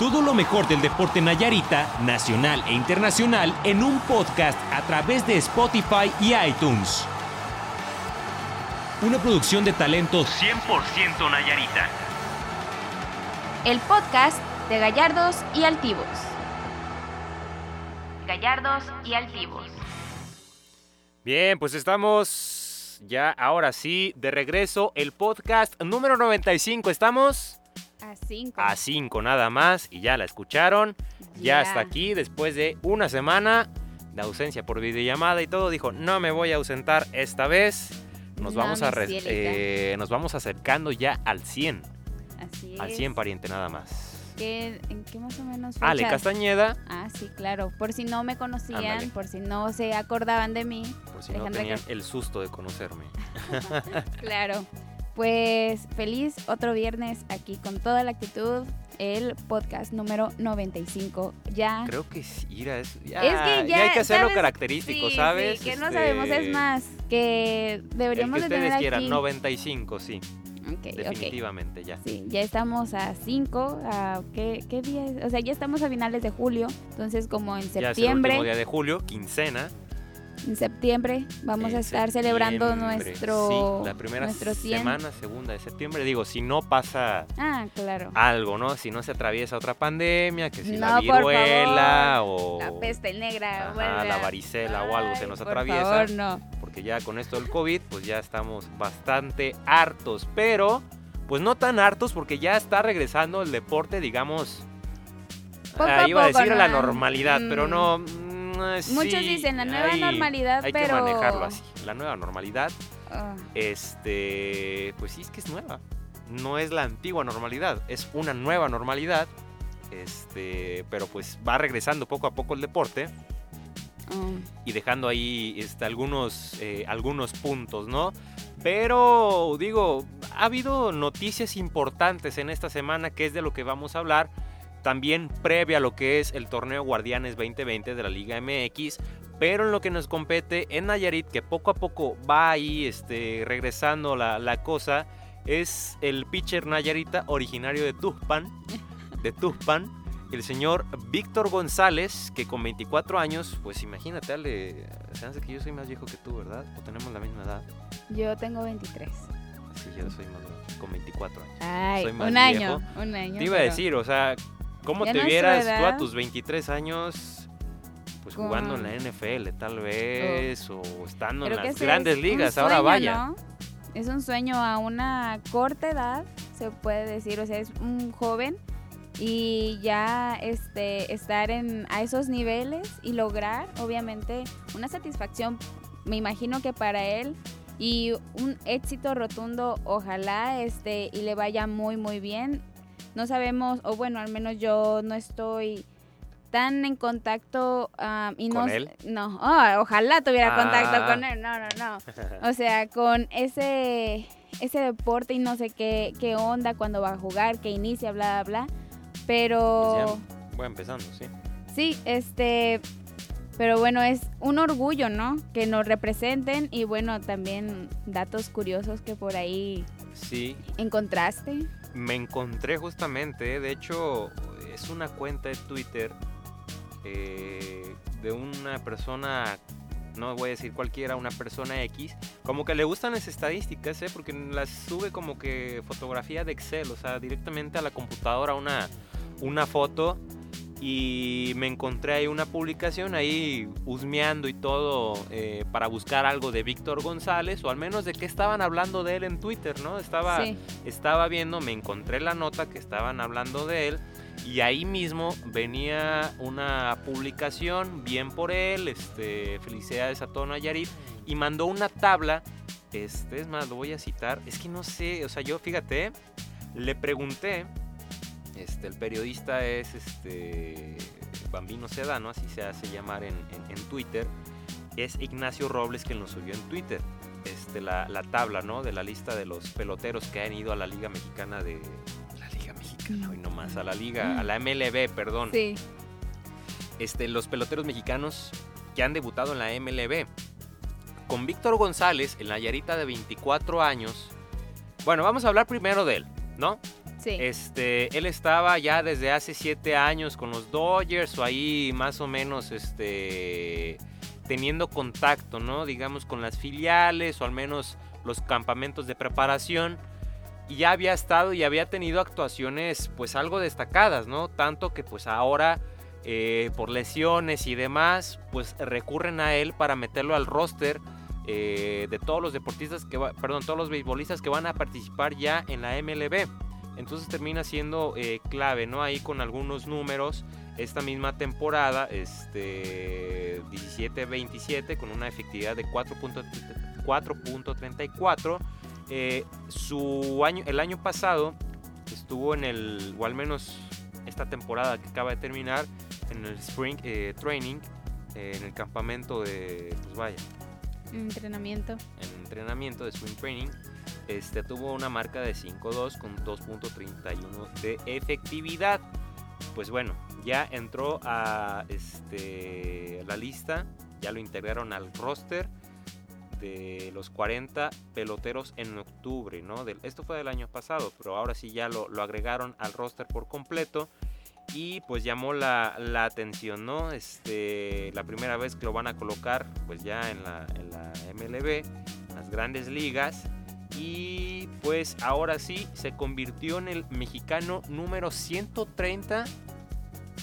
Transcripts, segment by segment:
Todo lo mejor del deporte Nayarita, nacional e internacional, en un podcast a través de Spotify y iTunes. Una producción de talento 100% Nayarita. El podcast de Gallardos y Altivos. Gallardos y Altivos. Bien, pues estamos ya ahora sí de regreso. El podcast número 95. ¿Estamos? A cinco. A 5 nada más. Y ya la escucharon. Ya Ya. está aquí después de una semana de ausencia por videollamada y todo. Dijo, no me voy a ausentar esta vez. Nos, No, vamos, a eh, nos vamos acercando ya al 100. Así Al es. 100 pariente nada más. ¿Qué- ¿En qué más o menos Ale fechas? Castañeda, Ah, sí, claro. Por si no me conocían, Ándale. por si no se acordaban de mí. por si no tenían ¿qué? el susto de conocerme. Claro. Pues feliz otro viernes aquí con toda la actitud. El podcast número 95. Ya. Creo que sí, Ira, es, ya, Es que ya, hay que hacerlo ¿sabes? característico, Sí, ¿sabes? sí, que no Este, sabemos. Es más, que El deberíamos que de ustedes tener quieran, aquí. 95, sí, Ok, ok. definitivamente ya. Sí, ya estamos a 5, a ¿qué, ¿qué día es? O sea, ya estamos a finales de julio, entonces como en Ya es el septiembre, último día de julio, quincena. En septiembre vamos en a estar celebrando nuestro Sí, la primera nuestro 100. semana, segunda de septiembre. Digo, si no pasa Ah, claro. algo, ¿no? Si no se atraviesa otra pandemia, que si la No, viruela o La peste negra, Ajá, la varicela o algo se nos por atraviesa. favor, no. porque ya con esto del COVID, pues ya estamos bastante hartos, pero pues no tan hartos porque ya está regresando el deporte, digamos, Poco ah, iba a poco, decir a la ¿no? normalidad, pero Mm. no. Sí, Muchos dicen la nueva hay- normalidad, hay pero que manejarlo así, la nueva normalidad, Ah, este, pues sí es que es nueva, no es la antigua normalidad, es una nueva normalidad. Este, pero pues va regresando poco a poco el deporte ah. y dejando ahí este, algunos, eh, algunos puntos, ¿no? Pero digo, ha habido noticias importantes en esta semana que es de lo que vamos a hablar. También previa a lo que es el torneo Guardianes 2020 de la Liga MX. Pero en lo que nos compete en Nayarit, que poco a poco va ahí este, regresando la, la cosa, es el pitcher Nayarita originario de Tuzpan, de Tuzpan, el señor Víctor González, que con 24 años, pues imagínate, Ale, se hace que yo soy más viejo que tú, ¿verdad? O tenemos la misma edad. Yo tengo 23. Sí, yo soy más con 24 años. Ay, Soy más un viejo. año, un año. Te iba a decir, o sea, ¿cómo Ya te vieras tú a tus 23 años? Pues jugando en la NFL, tal vez, o estando en Creo las grandes ligas, ahora vaya. ¿no? Es un sueño a una corta edad, se puede decir, o sea, es un joven y ya este estar en a esos niveles y lograr obviamente una satisfacción, me imagino que para él y un éxito rotundo, ojalá este y le vaya muy muy bien. No sabemos, o bueno, al menos yo no estoy tan en contacto am, y ¿Con no él? no oh, ojalá tuviera contacto Ah. con él no no no o sea con ese ese deporte y no sé qué qué onda cuando va a jugar que inicia bla bla bla pero Pues voy empezando, sí. sí este pero bueno es un orgullo no que nos representen y bueno también datos curiosos que por ahí Sí, encontraste me encontré justamente, de hecho, es una cuenta de Twitter eh, de una persona, no voy a decir cualquiera, una persona X, como que le gustan las estadísticas, ¿eh? porque las sube como que fotografía de Excel, o sea, directamente a la computadora una, una foto. Y me encontré ahí una publicación ahí husmeando y todo eh, para buscar algo de Víctor González o al menos de qué estaban hablando de él en Twitter, ¿no? Estaba, sí estaba viendo, me encontré la nota que estaban hablando de él y ahí mismo venía una publicación, bien por él, este, felicidades a todo Nayarit, y mandó una tabla, este, es más, lo voy a citar, es que no sé, o sea, yo fíjate, le pregunté, este, el periodista es este, Bambino Sedano, así se hace llamar en, en- en Twitter, es Ignacio Robles quien lo subió en Twitter. Este, la, la tabla ¿no? de la lista de los peloteros que han ido a la Liga Mexicana de. La Liga Mexicana, hoy nomás, a la Liga, a la MLB, perdón. sí Este, los peloteros mexicanos que han debutado en la MLB. Con Víctor González, el Nayarita de 24 años. Bueno, vamos a hablar primero de él. ¿No? Sí. Este, él estaba ya desde hace siete años con los Dodgers o ahí más o menos este, teniendo contacto, ¿no? Digamos con las filiales o al menos los campamentos de preparación. Y ya había estado y había tenido actuaciones pues algo destacadas, ¿no? Tanto que pues ahora eh, por lesiones y demás pues recurren a él para meterlo al roster eh, de todos los deportistas que perdón, todos los beisbolistas que van a participar ya en la MLB. Entonces termina siendo eh, clave, ¿no? Ahí con algunos números esta misma temporada, este 17-27 con una efectividad de 4.34. Eh, su año, el año pasado estuvo en el, o al menos esta temporada que acaba de terminar, en el Spring Training, en el campamento de, pues vaya, Entrenamiento. en entrenamiento de Spring Training, este, tuvo una marca de 5-2 con 2.31 de efectividad. Pues bueno, ya entró a este, la lista, ya lo integraron al roster de los 40 peloteros en octubre, ¿no? Del- esto fue del año pasado, pero ahora sí ya lo, lo agregaron al roster por completo y pues llamó la, la atención, ¿no? Este, la primera vez que lo van a colocar pues ya en la, en la MLB, las grandes ligas y pues ahora sí se convirtió en el mexicano número 130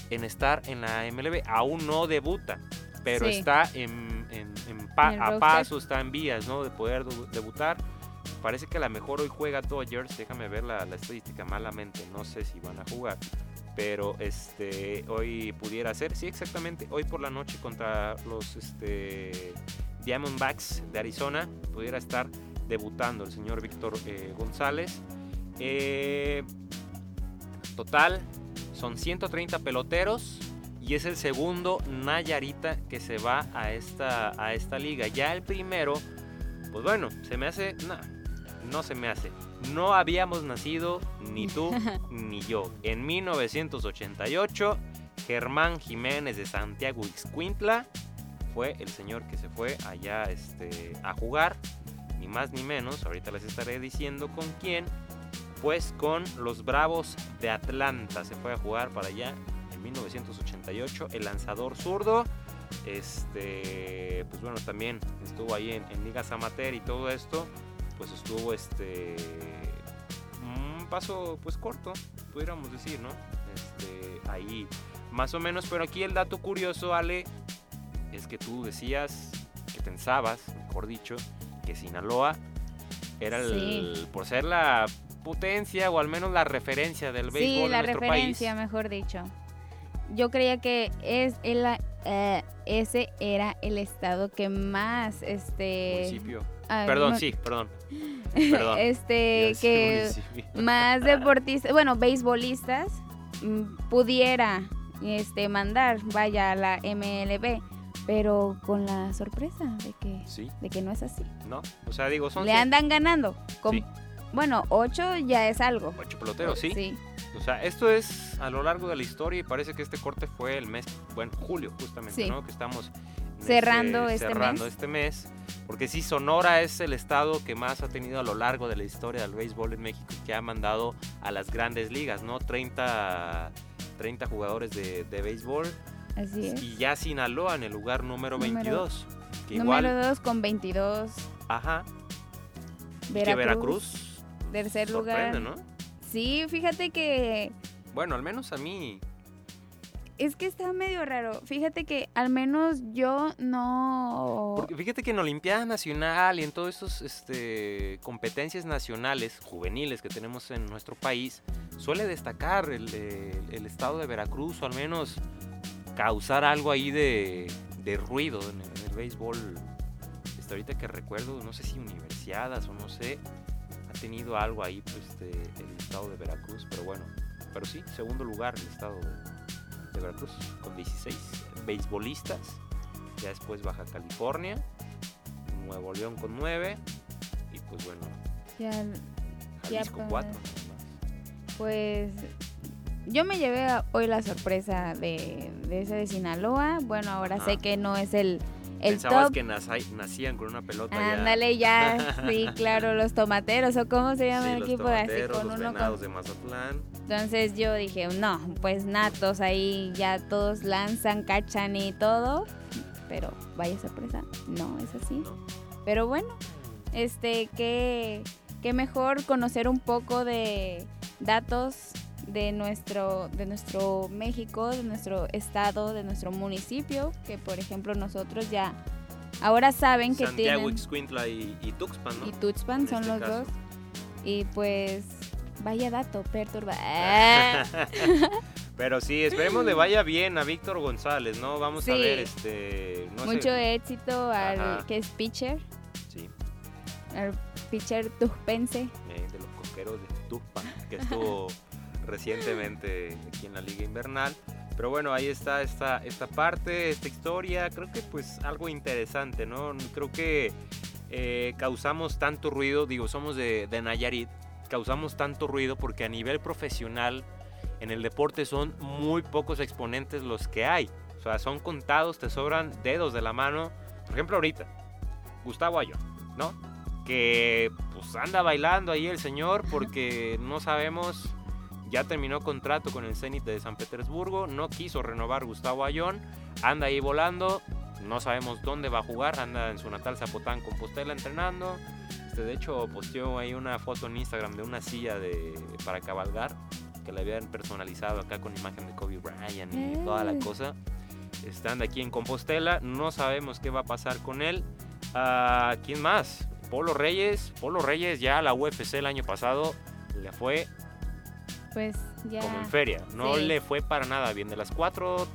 en estar en la MLB. Aún no debuta, pero Sí. está en, en- pa- a paso, está en vías ¿no? de poder debu- debutar. Parece que a lo mejor hoy juega Dodgers, déjame ver la, la estadística malamente, no sé si van a jugar. Pero este hoy pudiera ser, sí exactamente, hoy por la noche contra los este, Diamondbacks de Arizona pudiera estar debutando el señor Víctor eh, González. Eh, total, son 130 peloteros y es el segundo Nayarita que se va a esta, a esta liga. Ya el primero, pues bueno, se me hace... No, no se me hace. No habíamos nacido ni tú ni yo. En 1988, Germán Jiménez de Santiago Ixcuintla fue el señor que se fue allá este, a jugar. Ni más ni menos, ahorita les estaré diciendo con quién. Pues con los Bravos de Atlanta. Se fue a jugar para allá en 1988. El lanzador zurdo. Este, pues bueno, también estuvo ahí en, en ligas amateur y todo esto. Pues estuvo este un paso pues corto, pudiéramos decir, ¿no? Este, ahí más o menos, pero aquí el dato curioso, Ale, es que tú decías que pensabas, mejor dicho, que Sinaloa era el, por ser la potencia o al menos la referencia del béisbol Sí, la en nuestro referencia, país. mejor dicho. Yo creía que es el, eh, ese era el estado que más, este... Municipio. Perdón, no- sí, perdón. Perdón. este, que más deportistas, bueno, beisbolistas mm, pudiera este mandar, vaya a la MLB, pero con la sorpresa de que Sí, de que no es así. no. O sea, digo, son Le andan ganando. con- Sí. Bueno, ocho ya es algo. ocho peloteros, ¿sí? Sí. O sea, esto es a lo largo de la historia y parece que este corte fue el mes, bueno, julio justamente. ¿no? Que estamos Cerrando este cerrando mes. este mes. Porque sí, Sonora es el estado que más ha tenido a lo largo de la historia del béisbol en México que ha mandado a las grandes ligas, ¿no? 30, 30 jugadores de, de béisbol Así es. y ya Sinaloa en el lugar número Número- 22. Que igual, Número dos con 22. ajá, y Veracruz. que Veracruz Tercer lugar. ¿no? Sí, fíjate que Bueno, al menos a mí es que está medio raro. Fíjate que al menos yo no. Porque fíjate que en Olimpiada Nacional y en todas estas este, competencias nacionales juveniles que tenemos en nuestro país, suele destacar el, estado de Veracruz o al menos causar algo ahí de, ruido en el, béisbol. Este, ahorita que recuerdo, no sé si universiadas o no sé, ha tenido algo ahí pues, el estado de Veracruz, pero bueno, pero sí, segundo lugar el estado de, de Veracruz con 16 beisbolistas. Ya después Baja California, Nuevo León con 9 y pues bueno, Ya, Jalisco para- 4 pues yo me llevé hoy la sorpresa de, de ese de Sinaloa. Bueno, ahora sé que no es el, El Pensabas top. que nacían con una pelota. Ándale ya, sí, claro, los tomateros o cómo se llama Sí, el equipo así tomateros, con los uno con... de Mazatlán. Entonces yo dije, no, pues natos ahí ya todos lanzan, cachan y todo, pero vaya sorpresa, no es así. Pero bueno, este, qué, qué mejor conocer un poco de datos de nuestro, de nuestro México, de nuestro estado, de nuestro municipio, que por ejemplo nosotros ya ahora saben que Santiago, tienen Ixcuintla y, y Tuxpan, ¿no? y Tuxpan En son este los caso. dos. Y pues vaya dato, perturba. Ah, Pero sí, esperemos le vaya bien a Víctor González, ¿no? Vamos a Sí. ver, este... No Mucho sé. éxito al Ajá. que es pitcher, Sí, al pitcher tujpense. eh, de los coqueros de Tuxpan, que estuvo recientemente aquí en la Liga Invernal. Pero bueno, ahí está esta, esta parte, esta historia. Creo que pues algo interesante, ¿no? Creo que eh, causamos tanto ruido, digo, somos de, de Nayarit, causamos tanto ruido porque a nivel profesional en el deporte son muy pocos exponentes los que hay. O sea, son contados, te sobran dedos de la mano. Por ejemplo, ahorita, Gustavo Ayón, ¿no? Que pues anda bailando ahí el señor porque no sabemos, ya terminó contrato con el Zenit de San Petersburgo, no quiso renovar Gustavo Ayón, anda ahí volando, no sabemos dónde va a jugar, anda en su natal Zapotán, Compostela entrenando. Este, de hecho, posteó ahí una foto en Instagram de una silla de, para cabalgar que le habían personalizado acá con imagen de Kobe Bryant y toda la cosa. Están aquí en Compostela, no sabemos qué va a pasar con él. Ah, ¿Quién más? Polo Reyes. Polo Reyes ya a la UFC el año pasado le fue Pues ya. como en feria. No Sí. le fue para nada bien. De las cuatro,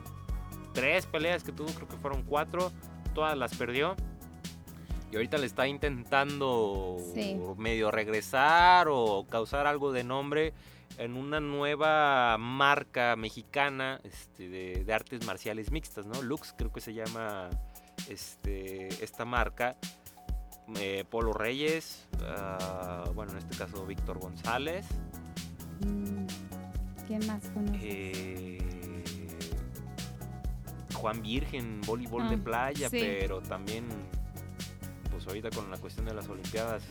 tres peleas que tuvo, creo que fueron cuatro, todas las perdió. Y ahorita le está intentando Sí. medio regresar o causar algo de nombre en una nueva marca mexicana este, de, de artes marciales mixtas, ¿no? Lux creo que se llama este, esta marca. Eh, Polo Reyes, ah, bueno, en este caso Víctor González. Mm, ¿Quién más conoce? Eh, Juan Virgen, voleibol de Ah, playa, sí. pero también, pues ahorita con la cuestión de las Olimpiadas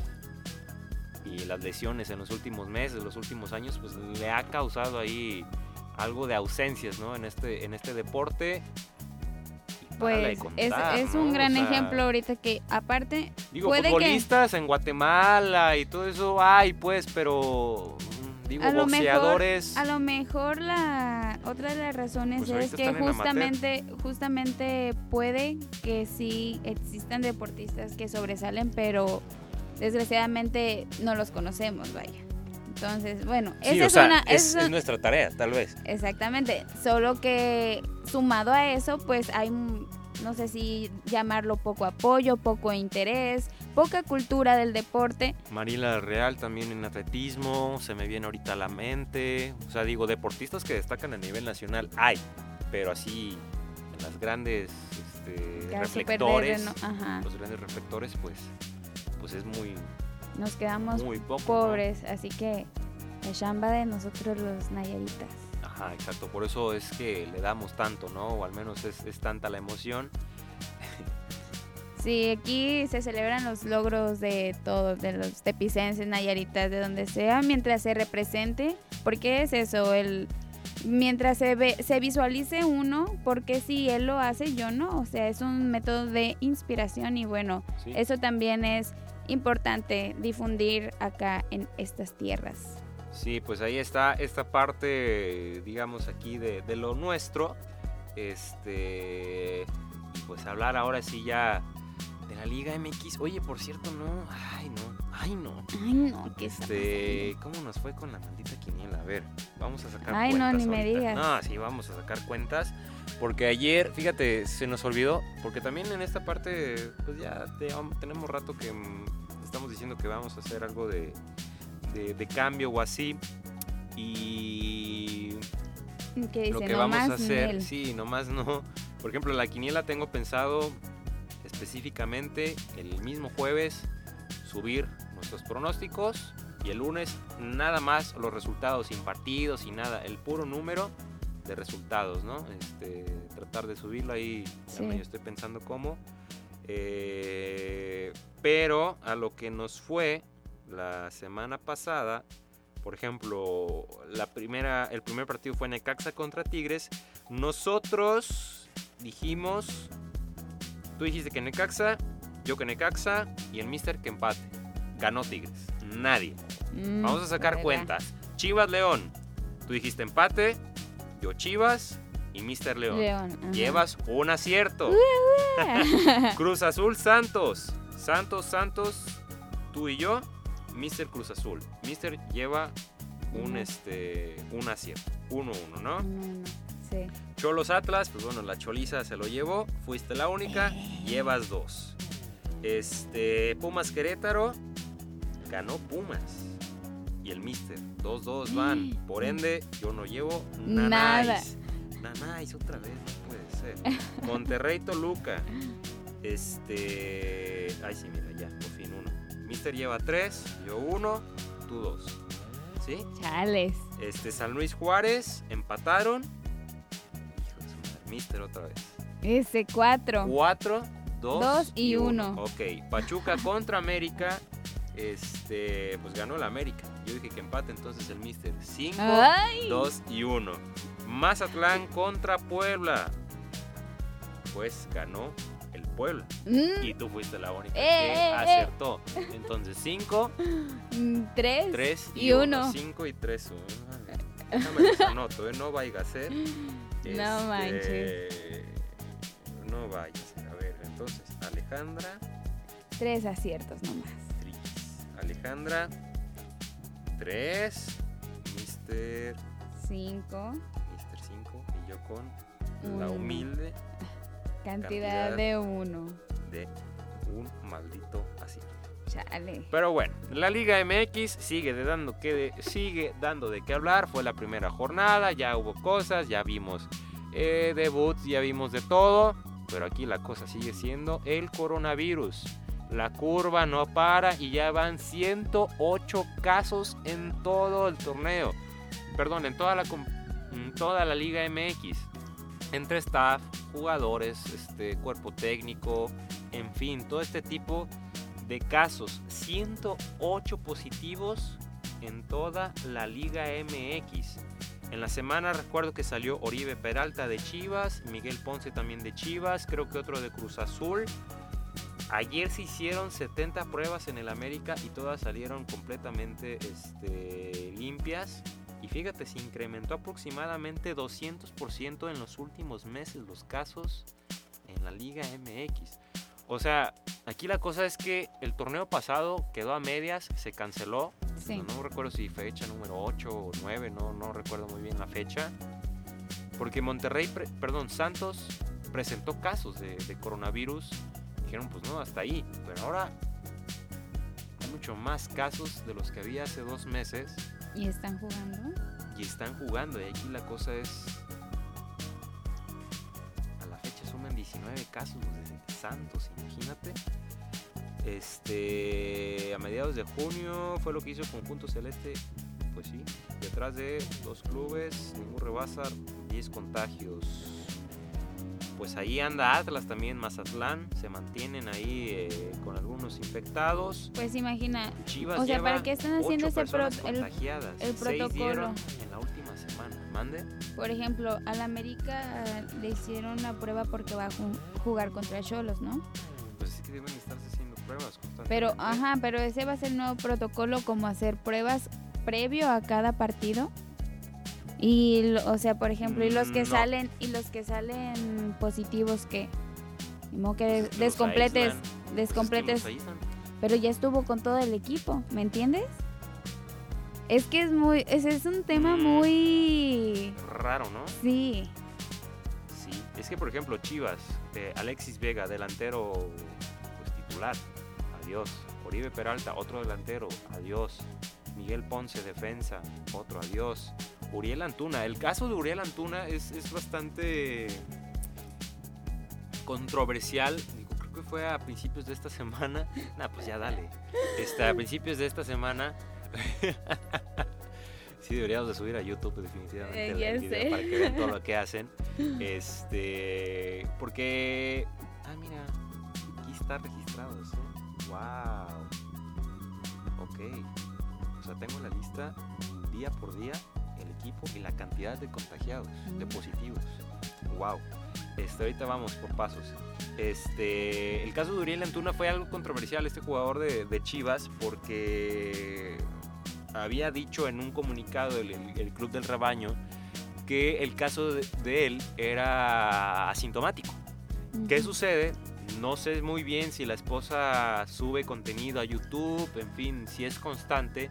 y las lesiones en los últimos meses, los últimos años, pues le ha causado ahí algo de ausencias, ¿no? En este, en este deporte. Pues es, contar, es ¿no? un gran sea, ejemplo ahorita que aparte Digo, puede que- futbolistas en Guatemala y todo eso hay, pues, pero digo, A lo mejor-. A lo mejor la otra de las razones Pues es que justamente justamente puede que sí existan deportistas que sobresalen, pero desgraciadamente no los conocemos, vaya. Entonces, bueno, Sí, esa o es sea, una es, esa es es nuestra tarea, tal vez. exactamente, solo que sumado a eso, pues hay no sé si llamarlo poco apoyo, poco interés, poca cultura del deporte. Marila Real también en atletismo, se me viene ahorita a la mente. O sea, digo, deportistas que destacan a nivel nacional hay, pero así en las grandes este, ya súper de reflectores, los grandes reflectores, pues, pues es muy, nos quedamos muy poco. ¿no? pobres, así que la chamba de nosotros los nayaritas. Ajá, exacto. Por eso es que le damos tanto, ¿no? O al menos es, es tanta la emoción. Sí, aquí se celebran los logros de todos, de los tepicenses, nayaritas, de donde sea, mientras se represente, porque es eso, el mientras se ve, se visualice uno, porque si él lo hace, yo no, o sea, es un método de inspiración y bueno, ¿sí? eso también es importante difundir acá en estas tierras. Sí, pues ahí está esta parte, digamos, aquí de, de lo nuestro. Este. Pues hablar ahora sí ya de la Liga MX. Oye, por cierto, no. Ay, no. Ay, no. Ay, no, qué Este. ¿Cómo nos fue con la maldita quiniela? A ver, vamos a sacar Ay, no, cuentas. ni me ahorita. digas. No, sí, vamos a sacar cuentas. Porque ayer, fíjate, se nos olvidó. Porque también en esta parte, pues ya te- tenemos rato que mm, estamos diciendo que vamos a hacer algo de, de, de cambio o así. Y dice, lo que "No vamos a hacer, Nel". sí, nomás no. Por ejemplo, la quiniela tengo pensado específicamente el mismo jueves subir nuestros pronósticos y el lunes nada más los resultados sin partidos y nada, el puro número de resultados, ¿no? Este, tratar de subirlo ahí, Sí. medio estoy pensando cómo. Eh, pero a lo que nos fue la semana pasada, por ejemplo, la primera, el primer partido fue Necaxa contra Tigres. Nosotros dijimos, tú dijiste que Necaxa, yo que Necaxa y el Mister que empate. Ganó Tigres. Nadie. Mm, Vamos a sacar cuentas. Chivas León. Tú dijiste empate, yo Chivas y Mister León. León. Llevas un acierto. Cruz Azul Santos. Santos, Santos, tú y yo, Mister Cruz Azul. Mister lleva un este un acierto. 1-1, ¿no? No, no, Sí. Cholos Atlas, pues bueno, la Choliza se lo llevó, fuiste la única, llevas dos. Este, Pumas Querétaro, ganó Pumas. Y el Mister, 2-2 van. Por ende, yo no llevo Nada. nanáis. Nanáis, otra vez, no puede ser. Monterrey Toluca. Este. Ay, sí, mira, ya, por fin uno. Mister lleva tres, yo uno, tú dos. ¿Sí? Chales. Este, San Luis Juárez, empataron. Mister otra vez. Ese cuatro. 4, 2 Dos y uno. Ok, Pachuca contra América. Este, pues ganó el América. Yo dije que empate entonces el Mister. 5, Ay. 2 y 1. Mazatlán contra Puebla. Pues ganó el Puebla. Mm, Y tú fuiste la única Eh, que eh, eh. acertó. Entonces 5, mm, tres. 3 y uno. 5 y 3. Déjame los anoto, ¿eh? No vaya a ser. No manches. No vaya a ver, entonces, Alejandra. Tres aciertos nomás. Tris. Alejandra. 3. Mister. Cinco. Mister 5. Y yo con la humilde Cantidad, Cantidad. de uno. de un maldito acierto. Pero bueno, la Liga MX sigue, de dando, que de- sigue dando de qué hablar. Fue la primera jornada, ya hubo cosas, ya vimos eh, debuts, ya vimos de todo. Pero aquí la cosa sigue siendo el coronavirus. La curva no para y ya van 108 casos en todo el torneo. Perdón, en toda la, en toda la Liga MX. Entre staff, jugadores, este, cuerpo técnico, en fin, todo este tipo casos. 108 positivos en toda la Liga MX. En la semana recuerdo que salió Oribe Peralta de Chivas, Miguel Ponce también de Chivas, creo que otro de Cruz Azul. Ayer se hicieron 70 pruebas en el América y todas salieron completamente este, limpias. Y fíjate, se incrementó aproximadamente 200% en los últimos meses los casos en la Liga MX. O sea, aquí la cosa es que el torneo pasado quedó a medias, se canceló. Sí. No, no recuerdo si fecha número 8 o 9, no, no recuerdo muy bien la fecha. Porque Monterrey, perdón, Santos presentó casos de, de coronavirus. Dijeron, pues no, hasta ahí. Pero ahora hay mucho más casos de los que había hace dos meses ¿Y están jugando? y están jugando. Y aquí la cosa es. A la fecha suman 19 casos de Santos, imagínate. Este. A mediados de junio fue lo que hizo Conjunto Celeste. Pues sí, detrás de dos clubes, ningún rebasa 10 contagios. Pues ahí anda Atlas también, Mazatlán. Se mantienen ahí eh, con algunos infectados. Pues imagina, Chivas O sea, ¿para qué están haciendo ese pro- el- el protocolo? en la última semana. Mande. por ejemplo, al América le hicieron una prueba porque va a ju- jugar contra Cholos, ¿no? Es deben estarse haciendo pruebas constantemente. Pero, ajá, pero ese va a ser el nuevo protocolo como hacer pruebas previo a cada partido. Y, lo- o sea, por ejemplo, y los que Mm, no. salen, y los que salen positivos que, como que Pues des- es que descompletes. Pues es que descompletes, pero ya estuvo con todo el equipo, ¿me entiendes? Es que es muy, ese es un tema Mm. muy, Raro, ¿no? sí, Sí. Es que, por ejemplo, Chivas, eh, Alexis Vega, delantero titular. Adiós. Oribe Peralta, otro delantero. Adiós. Miguel Ponce, defensa. Otro. Adiós. Uriel Antuna. El caso de Uriel Antuna es, es bastante controversial. Digo, creo que fue a principios de esta semana. Nah, pues ya dale. Este, a principios de esta semana. sí, deberíamos de subir a YouTube definitivamente Eh, el video para que vean todo lo que hacen. Este, porque, ah, mira, estar registrados, ¿eh? ¡Wow! Ok. O sea, tengo la lista día por día, el equipo y la cantidad de contagiados, de positivos. ¡Wow! Este, ahorita vamos por pasos. Este, el caso de Uriel Antuna fue algo controversial, este jugador de, de Chivas, porque había dicho en un comunicado el, el- el Club del Rebaño que el caso de, de él era asintomático. ¿Qué sucede? No sé muy bien si la esposa sube contenido a YouTube, en fin, si es constante,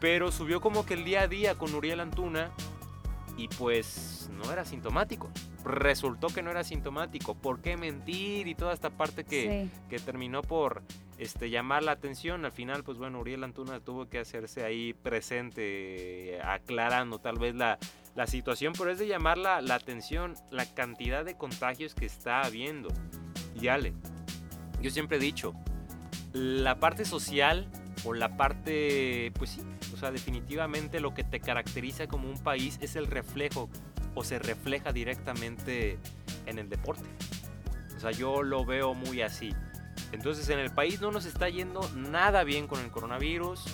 pero subió como que el día a día con Uriel Antuna y pues no era sintomático. Resultó que no era sintomático. ¿Por qué mentir? Y toda esta parte que, Sí. que terminó por este, llamar la atención. Al final, pues bueno, Uriel Antuna tuvo que hacerse ahí presente, aclarando tal vez la, la situación, pero es de llamar la, la atención la cantidad de contagios que está habiendo. Yo siempre he dicho, la parte social o la parte, pues sí, o sea, definitivamente lo que te caracteriza como un país es el reflejo o se refleja directamente en el deporte. O sea, yo lo veo muy así. Entonces en el país no nos está yendo nada bien con el coronavirus.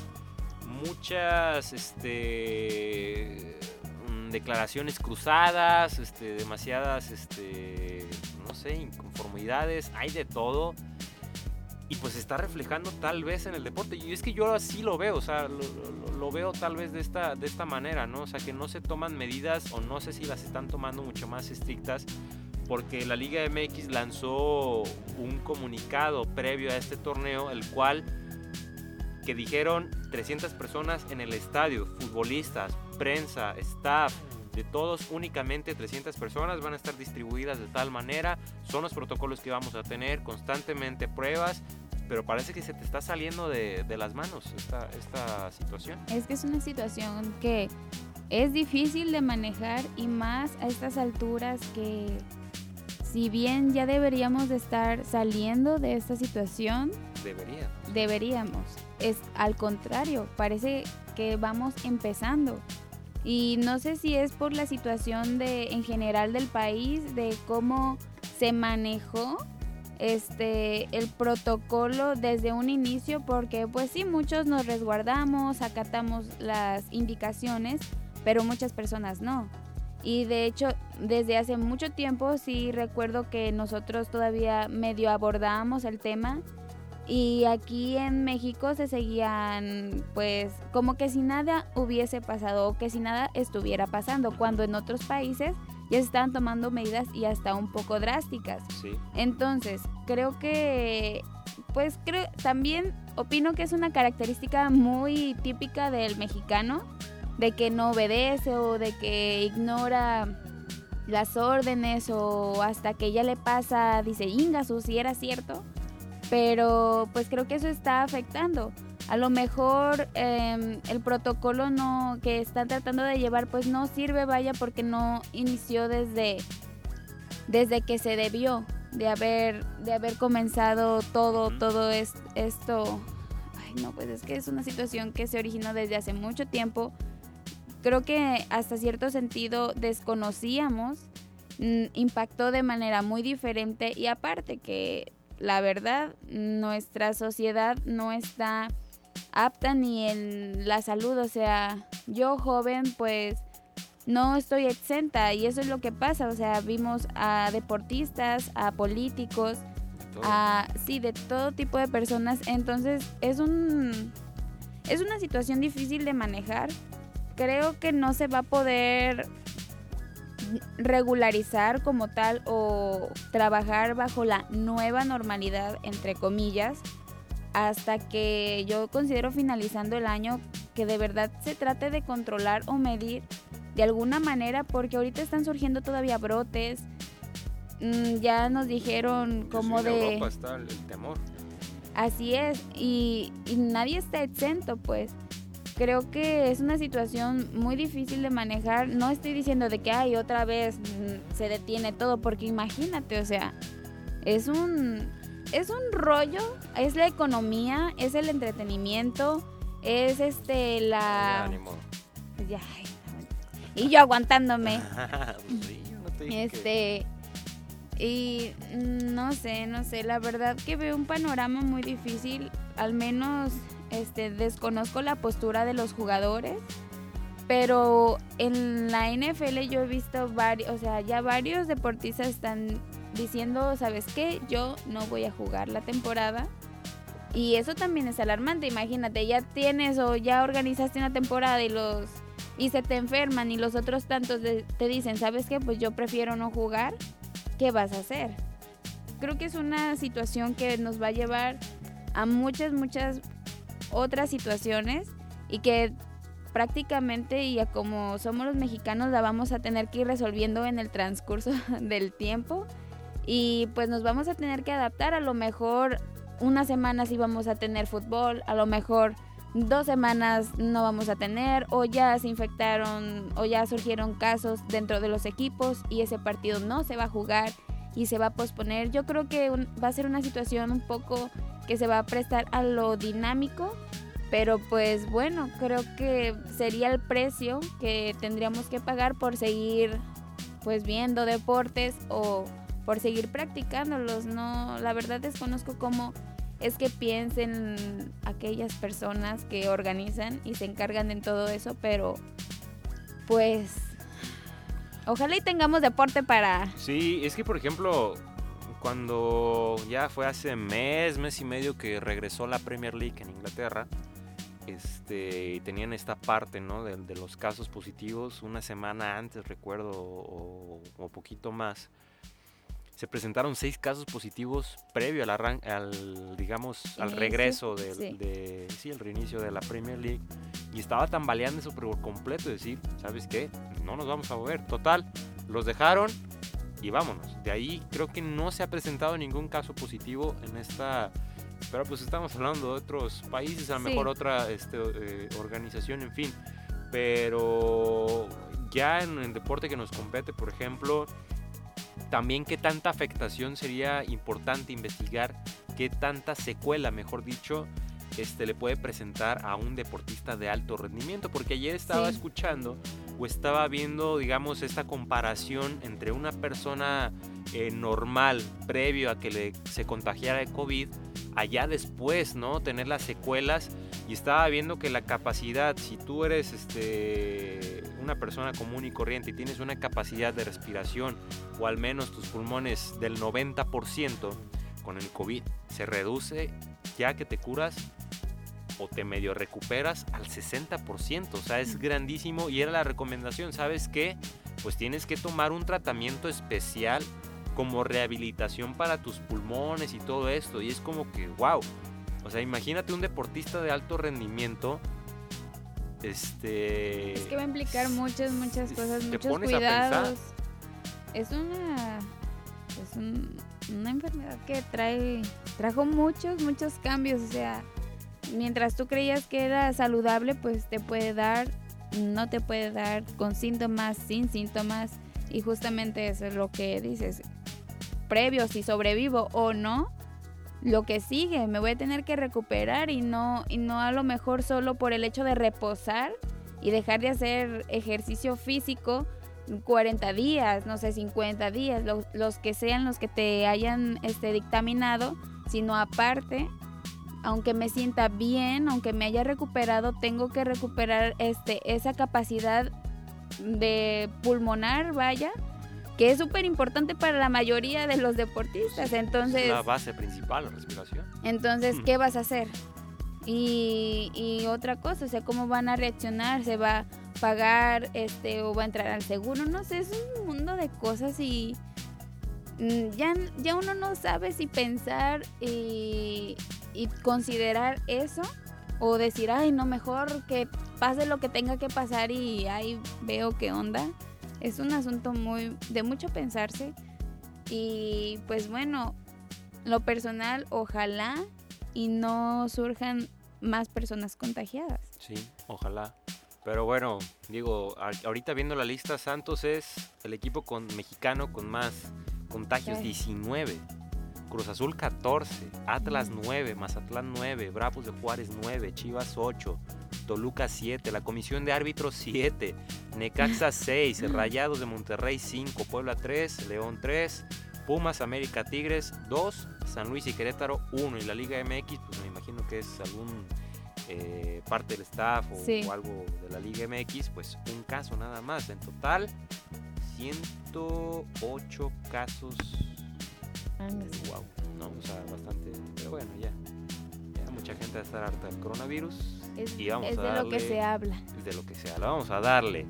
Muchas este, mm, declaraciones cruzadas, este, demasiadas, este, inconformidades, hay de todo. Y pues está reflejando tal vez en el deporte. Y es que yo así lo veo, o sea, lo- lo veo tal vez de esta, de esta manera, ¿no? O sea, que no se toman medidas o no sé si las están tomando mucho más estrictas porque la Liga MX lanzó un comunicado previo a este torneo, el cual que dijeron 300 personas en el estadio, futbolistas, prensa, staff, de todos únicamente 300 personas van a estar distribuidas de tal manera, son los protocolos que vamos a tener, constantemente pruebas, pero parece que se te está saliendo de, de las manos esta, esta situación. Es que es una situación que es difícil de manejar y más a estas alturas que si bien ya deberíamos de estar saliendo de esta situación, Debería. deberíamos. Es al contrario, parece que vamos empezando. Y no sé si es por la situación de en general del país, de cómo se manejó este el protocolo desde un inicio, porque pues sí, muchos nos resguardamos, acatamos las indicaciones, pero muchas personas no. Y de hecho, desde hace mucho tiempo sí recuerdo que nosotros todavía medio abordábamos el tema y aquí en México se seguían pues como que si nada hubiese pasado o que si nada estuviera pasando, cuando en otros países ya se estaban tomando medidas y hasta un poco drásticas. Sí. Entonces, creo que, pues creo, también opino que es una característica muy típica del mexicano, de que no obedece o de que ignora las órdenes o hasta que ya le pasa, dice, Ingasu, si era cierto. Pero pues creo que eso está afectando. A lo mejor em, el protocolo no que están tratando de llevar pues no sirve, vaya, porque no inició desde desde que se debió de haber de haber comenzado todo todo es- esto. Ay no pues es que es una situación que se originó desde hace mucho tiempo. Creo que hasta cierto sentido desconocíamos mm, impactó de manera muy diferente y aparte que la verdad nuestra sociedad no está apta ni en la salud o sea yo joven pues no estoy exenta y eso es lo que pasa, o sea, vimos a deportistas, a políticos, Todo. a sí, de todo tipo de personas, entonces es un es una situación difícil de manejar. Creo que no se va a poder regularizar como tal o trabajar bajo la nueva normalidad entre comillas hasta que yo considero finalizando el año que de verdad se trate de controlar o medir de alguna manera porque ahorita están surgiendo todavía brotes. Mm, ya nos dijeron como en de... Europa está el, el temor. Así es, y, y nadie está exento, pues. Creo que es una situación muy difícil de manejar. No estoy diciendo de que, ay, otra vez mm, se detiene todo, porque imagínate, o sea, es un, es un rollo, es la economía, es el entretenimiento, es este, la... Pues ya, ay, no. y yo aguantándome. Sí, yo no te dije que- Este, Y no sé, no sé, la verdad que veo un panorama muy difícil, al menos este desconozco la postura de los jugadores, pero en la NFL yo he visto varios, o sea, ya varios deportistas están diciendo, ¿sabes qué? Yo no voy a jugar la temporada. Y eso también es alarmante, imagínate, ya tienes o ya organizaste una temporada y los y se te enferman y los otros tantos te dicen, ¿sabes qué? Pues yo prefiero no jugar. ¿Qué vas a hacer? Creo que es una situación que nos va a llevar a muchas, muchas otras situaciones y que prácticamente y como somos los mexicanos la vamos a tener que ir resolviendo en el transcurso del tiempo y pues nos vamos a tener que adaptar a lo mejor una semana sí vamos a tener fútbol, a lo mejor dos semanas no vamos a tener o ya se infectaron o ya surgieron casos dentro de los equipos y ese partido no se va a jugar y se va a posponer. Yo creo que va a ser una situación un poco que se va a prestar a lo dinámico, pero pues bueno, creo que sería el precio que tendríamos que pagar por seguir pues viendo deportes o por seguir practicándolos. No, la verdad desconozco cómo es que piensen aquellas personas que organizan y se encargan en todo eso, pero pues ojalá y tengamos deporte para... Sí, es que por ejemplo, cuando ya fue hace mes, mes y medio que regresó la Premier League en Inglaterra, este, tenían esta parte ¿no? de, los casos positivos una semana antes, recuerdo, o, o poquito más se presentaron seis casos positivos previo al, al digamos, al regreso del, de, sí, el reinicio de la Premier League. Y estaba tambaleando eso por completo, decir, ¿sabes qué? No nos vamos a mover. Total, los dejaron y vámonos. De ahí creo que no se ha presentado ningún caso positivo en esta... Pero pues estamos hablando de otros países, a lo mejor otra este, eh, organización, en fin. Pero ya en el deporte que nos compete, por ejemplo, también qué tanta afectación sería importante investigar, qué tanta secuela, mejor dicho, este, le puede presentar a un deportista de alto rendimiento. Porque ayer estaba escuchando o estaba viendo, digamos, esta comparación entre una persona eh, normal previo a que le, se contagiara de COVID, allá después, ¿no? Tener las secuelas. Y estaba viendo que la capacidad, si tú eres este, una persona común y corriente y tienes una capacidad de respiración o al menos tus pulmones del 90% con el COVID se reduce ya que te curas o te medio recuperas al 60%. O sea, es grandísimo y era la recomendación, ¿sabes qué? Pues tienes que tomar un tratamiento especial como rehabilitación para tus pulmones y todo esto. Y es como que, wow. O sea, imagínate un deportista de alto rendimiento este. Es que va a implicar muchas, muchas cosas, muchos cuidados. Es una. Es una enfermedad que trae. Trajo muchos, muchos cambios. O sea, mientras tú creías que era saludable, pues te puede dar, no te puede dar, con síntomas, sin síntomas. Y justamente eso es lo que dices. Previo, si sobrevivo o no, lo que sigue, me voy a tener que recuperar y no, y no a lo mejor solo por el hecho de reposar y dejar de hacer ejercicio físico 40 días, no sé, 50 días, los, que sean los que te hayan este, dictaminado, sino aparte, aunque me sienta bien, aunque me haya recuperado, tengo que recuperar este, esa capacidad de pulmonar, vaya, que es súper importante para la mayoría de los deportistas. Entonces, la base principal, la respiración. Entonces, ¿qué vas a hacer? Y, y, otra cosa, o sea, cómo van a reaccionar, se va a pagar este o va a entrar al seguro, no sé, es un mundo de cosas y mm, ya, ya uno no sabe si pensar y, y considerar eso o decir, ay, no, mejor que pase lo que tenga que pasar y ahí veo qué onda es un asunto muy de mucho pensarse y pues bueno, lo personal ojalá y no surjan más personas contagiadas. Sí, ojalá. Pero bueno, digo, ahorita viendo la lista, Santos es el equipo con, mexicano con más contagios, 19. Cruz Azul 14, Atlas 9, Mazatlán 9, Bravos de Juárez 9, Chivas 8, Toluca 7, la Comisión de Árbitros 7, Necaxa 6, Rayados de Monterrey 5, Puebla 3, León 3, Pumas, América, Tigres 2, San Luis y Querétaro 1 y la Liga MX, pues me imagino que es algún eh, parte del staff o, Sí. o algo de la Liga MX, pues un caso nada más. En total, 108 casos. Ándase. Wow, no, o sea, bastante. Pero bueno, ya. Ya mucha gente va a estar harta del coronavirus. Es, Y vamos es a de lo que darle- se habla. de lo que sea. La vamos a darle.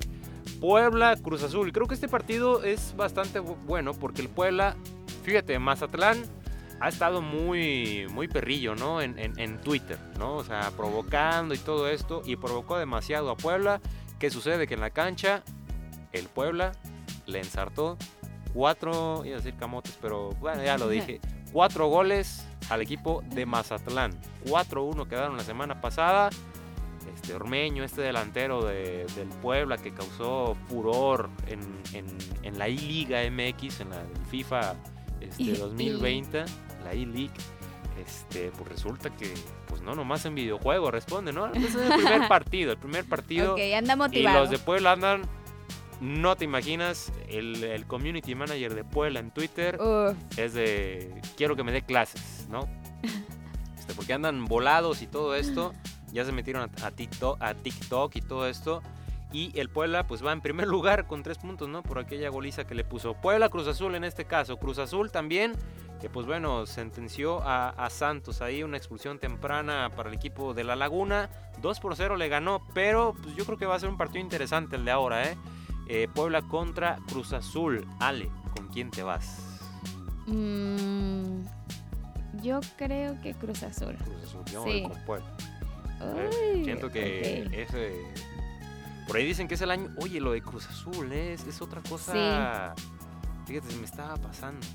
Puebla, Cruz Azul. Creo que este partido es bastante bu- bueno porque el Puebla, fíjate, Mazatlán ha estado muy, muy perrillo, ¿no? En, en- en Twitter, ¿no? O sea, provocando y todo esto. Y provocó demasiado a Puebla. ¿Qué sucede? Que en la cancha, el Puebla le ensartó cuatro, iba a decir camotes, pero bueno, ya lo dije. Cuatro goles al equipo de Mazatlán. 4-1 quedaron la semana pasada este Ormeño, este delantero de- del Puebla que causó furor en, en- en la I-Liga MX, en la FIFA este, Y- 2020, la I-League, este, pues resulta que, pues no, nomás en videojuego responde, ¿no? Ese es el primer partido, el primer partido. Anda y los de Puebla andan, no te imaginas, el, el community manager de Puebla en Twitter Uf, es de quiero que me dé clases, ¿no? Este, porque andan volados y todo esto. Ya se metieron a, a TikTok, a TikTok y todo esto. Y el Puebla pues va en primer lugar con tres puntos, ¿no? Por aquella goliza que le puso. Puebla, Cruz Azul en este caso. Cruz Azul también, que pues bueno, sentenció a, a Santos ahí una expulsión temprana para el equipo de La Laguna. 2 por 0 le ganó, pero pues yo creo que va a ser un partido interesante el de ahora, ¿eh? Eh, Puebla contra Cruz Azul. Ale, ¿con quién te vas? mm, yo creo que Cruz Azul. Cruz Azul. Yo Sí. voy con Puebla. Uy, Siento que ese. Por ahí dicen que es el año. Oye, lo de Cruz Azul es, es otra cosa. Fíjate, se me estaba pasando.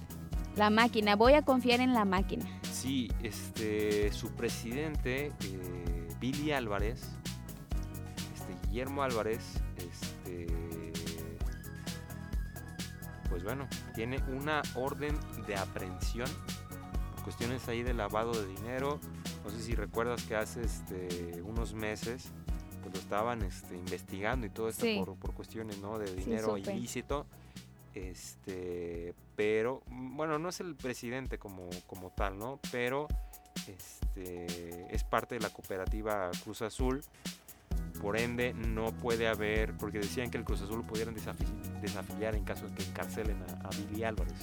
La máquina, voy a confiar en la máquina. Sí, este. Su presidente, eh, Billy Álvarez. Este, Guillermo Álvarez. Este. Pues bueno, tiene una orden de aprehensión. Por cuestiones ahí de lavado de dinero. No sé si recuerdas que hace este, unos meses pues lo estaban este, investigando y todo esto Sí. por, por cuestiones ¿no? de dinero ilícito. Este, pero, bueno, no es el presidente como, como tal, ¿no? Pero este, es parte de la cooperativa Cruz Azul. Por ende, no puede haber, porque decían que el Cruz Azul pudieran desafi- desafiliar en caso de que encarcelen a, a Billy Álvarez.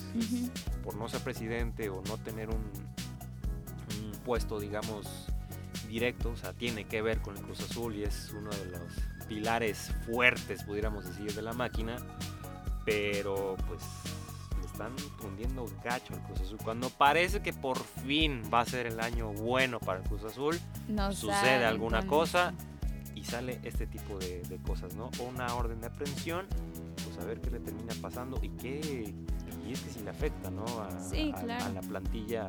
Por no ser presidente o no tener un, un puesto, digamos, directo, o sea, tiene que ver con el Cruz Azul y es uno de los pilares fuertes, pudiéramos decir, de la máquina, pero pues le están hundiendo gacho al Cruz Azul. Cuando parece que por fin va a ser el año bueno para el Cruz Azul, No sucede alguna cosa y sale este tipo de, de cosas, ¿no? O una orden de aprehensión, pues a ver qué le termina pasando y qué. Y es que si le afecta, ¿no? A, Sí, claro. a la plantilla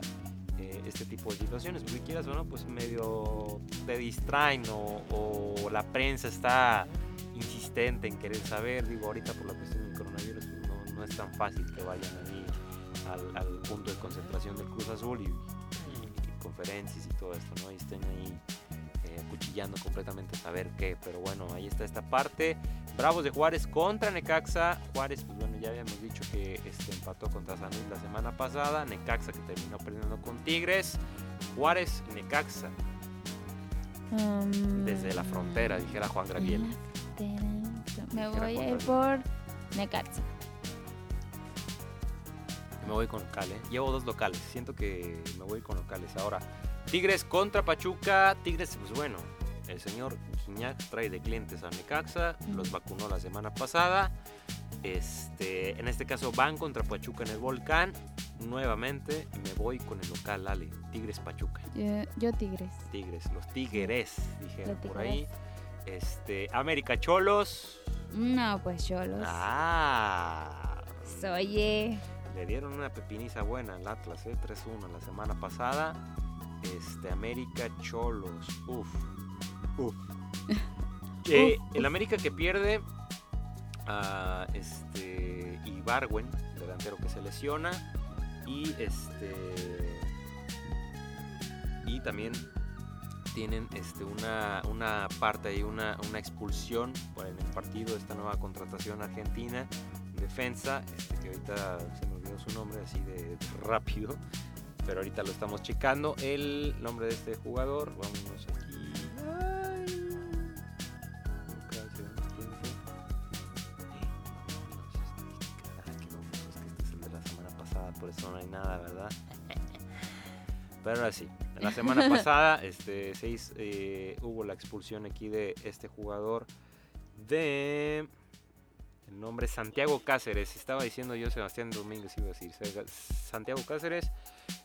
eh, este tipo de situaciones, porque quieras o no, pues medio te distraen o, o la prensa está insistente en querer saber. Digo, ahorita por la cuestión del coronavirus pues, no, no es tan fácil que vayan ahí al, al punto de concentración del Cruz Azul y, y- y conferencias y todo esto, ¿no? Y estén ahí acuchillando completamente a saber qué. Pero bueno, ahí está esta parte. Bravos de Juárez contra Necaxa. Juárez, pues bueno, ya habíamos dicho que este, empató contra San Luis la semana pasada. Necaxa que terminó perdiendo con Tigres. Juárez, Necaxa, Mm, desde la frontera, dijera Juan Graviel. Me voy a ir por Necaxa. Me voy con local, ¿eh? Llevo dos locales. Siento que me voy con locales. Ahora, Tigres contra Pachuca. Tigres, pues bueno, el señor Guiñac trae de clientes a Necaxa. Los vacunó la semana pasada. Este, en este caso van contra Pachuca en el volcán. Nuevamente me voy con el local, Ale. Tigres Pachuca. Yo, yo Tigres. Tigres, los Tigres, dijeron Los por ahí. Este, América Cholos. No, pues Cholos. Ah. Oye, Le dieron una pepiniza buena al Atlas, ¿eh? 3-1 la semana pasada. Este, América Cholos. Uf. Uf. Eh, Uf, el América que pierde a este Ibarwen, delantero que se lesiona. Y este. Y también tienen este, una, una parte y una, una expulsión en el partido de esta nueva contratación argentina defensa, este, que ahorita se me olvidó su su nombre así de rápido. Pero ahorita lo estamos checando. El nombre de este jugador, vámonos aquí. Ay. Nunca se este es el de la semana pasada, por eso no hay nada, ¿verdad? Pero ahora sí, la semana pasada este, se hizo, eh, hubo la expulsión aquí de este jugador de... El nombre Santiago Cáceres. Estaba diciendo yo Sebastián Domínguez, iba a decir. Santiago Cáceres.